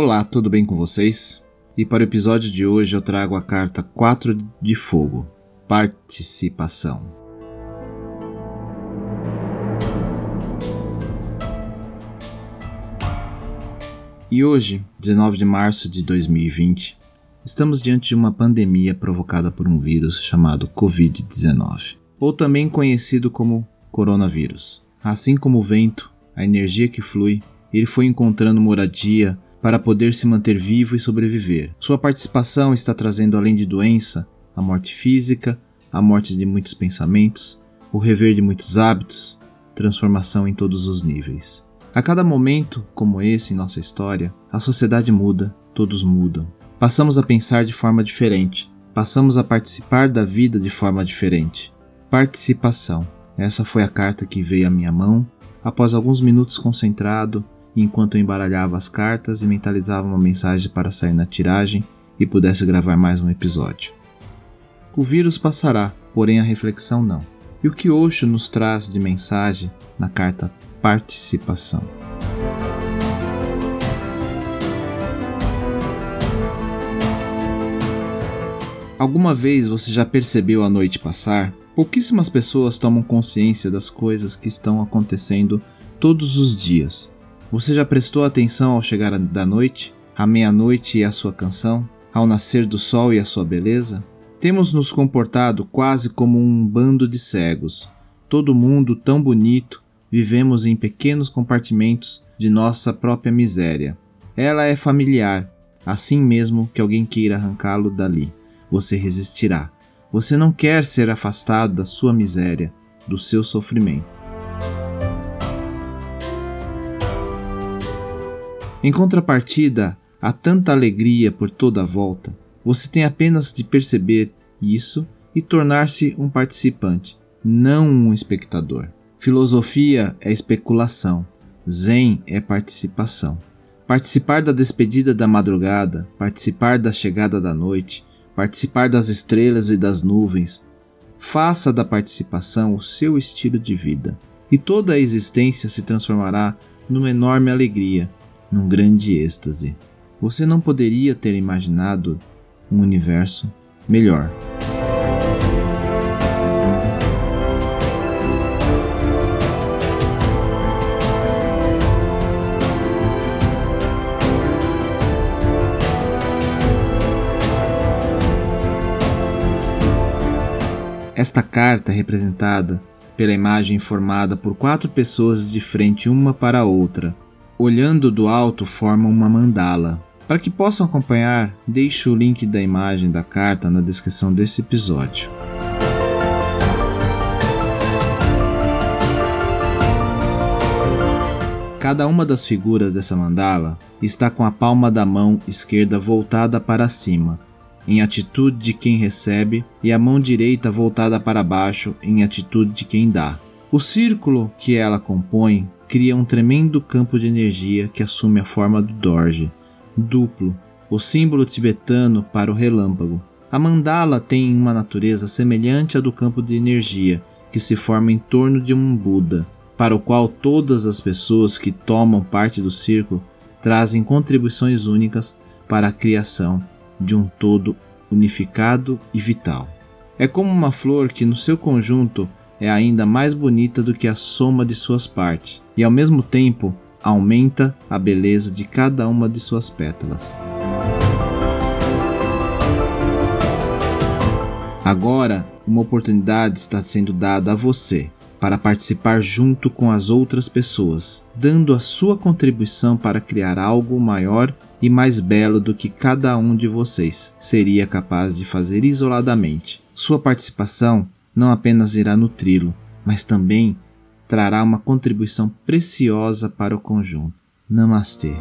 Olá, tudo bem com vocês? E para o episódio de hoje eu trago a carta 4 de Fogo Participação. E hoje, 19 de março de 2020, estamos diante de uma pandemia provocada por um vírus chamado Covid-19, ou também conhecido como coronavírus. Assim como o vento, a energia que flui, ele foi encontrando moradia para poder se manter vivo e sobreviver. Sua participação está trazendo, além de doença, a morte física, a morte de muitos pensamentos, o rever de muitos hábitos, transformação em todos os níveis. A cada momento, como esse em nossa história, a sociedade muda, todos mudam. Passamos a pensar de forma diferente, passamos a participar da vida de forma diferente. Participação. Essa foi a carta que veio à minha mão após alguns minutos concentrado, enquanto embaralhava as cartas e mentalizava uma mensagem para sair na tiragem e pudesse gravar mais um episódio. O vírus passará, porém a reflexão não. E o que Osho nos traz de mensagem na carta Participação? Alguma vez você já percebeu a noite passar? Pouquíssimas pessoas tomam consciência das coisas que estão acontecendo todos os dias. Você já prestou atenção ao chegar da noite, à meia-noite e a sua canção, ao nascer do sol e a sua beleza? Temos nos comportado quase como um bando de cegos. Todo mundo tão bonito, vivemos em pequenos compartimentos de nossa própria miséria. Ela é familiar, assim mesmo que alguém queira arrancá-lo dali. Você resistirá. Você não quer ser afastado da sua miséria, do seu sofrimento. Em contrapartida, há tanta alegria por toda a volta. Você tem apenas de perceber isso e tornar-se um participante, não um espectador. Filosofia é especulação, Zen é participação. Participar da despedida da madrugada, participar da chegada da noite, participar das estrelas e das nuvens. Faça da participação o seu estilo de vida, e toda a existência se transformará numa enorme alegria, num grande êxtase. Você não poderia ter imaginado um universo melhor. Esta carta é representada pela imagem formada por quatro pessoas de frente uma para a outra, olhando do alto formam uma mandala. Para que possam acompanhar, deixo o link da imagem da carta na descrição desse episódio. Cada uma das figuras dessa mandala está com a palma da mão esquerda voltada para cima, em atitude de quem recebe, e a mão direita voltada para baixo, em atitude de quem dá. O círculo que ela compõe cria um tremendo campo de energia que assume a forma do Dorje, duplo, o símbolo tibetano para o relâmpago. A mandala tem uma natureza semelhante à do campo de energia que se forma em torno de um Buda, para o qual todas as pessoas que tomam parte do círculo trazem contribuições únicas para a criação de um todo unificado e vital. É como uma flor que, no seu conjunto, é ainda mais bonita do que a soma de suas partes, e ao mesmo tempo aumenta a beleza de cada uma de suas pétalas. Agora, uma oportunidade está sendo dada a você. para participar junto com as outras pessoas, dando a sua contribuição para criar algo maior e mais belo do que cada um de vocês seria capaz de fazer isoladamente. Sua participação não apenas irá nutri-lo, mas também trará uma contribuição preciosa para o conjunto. Namastê.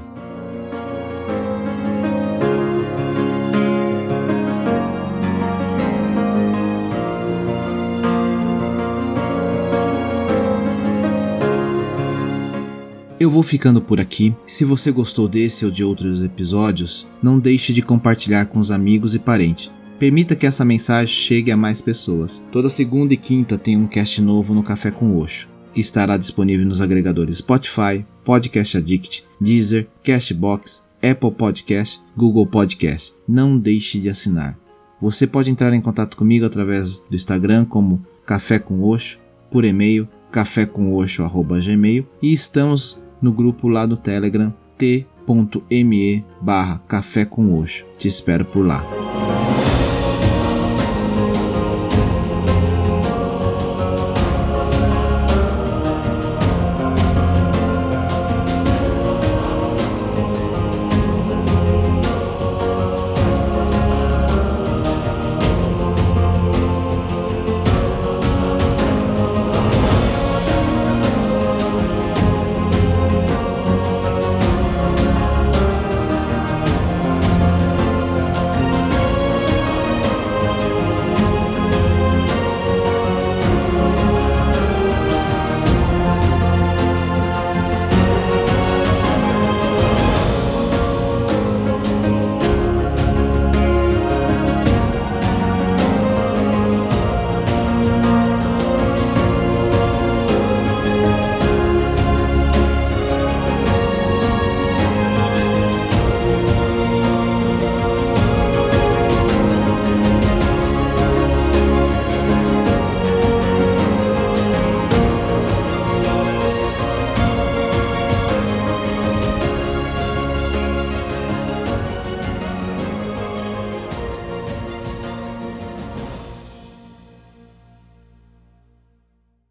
Eu vou ficando por aqui. Se você gostou desse ou de outros episódios, não deixe de compartilhar com os amigos e parentes. Permita que essa mensagem chegue a mais pessoas. Toda segunda e quinta tem um cast novo no Café com Oxo, que estará disponível nos agregadores Spotify, Podcast Addict, Deezer, Cashbox, Apple Podcast, Google Podcast. Não deixe de assinar. Você pode entrar em contato comigo através do Instagram como Café com Oxo, por e-mail cafécomoxo@gmail e estamos no grupo lá do Telegram t.me barra café com Te espero por lá.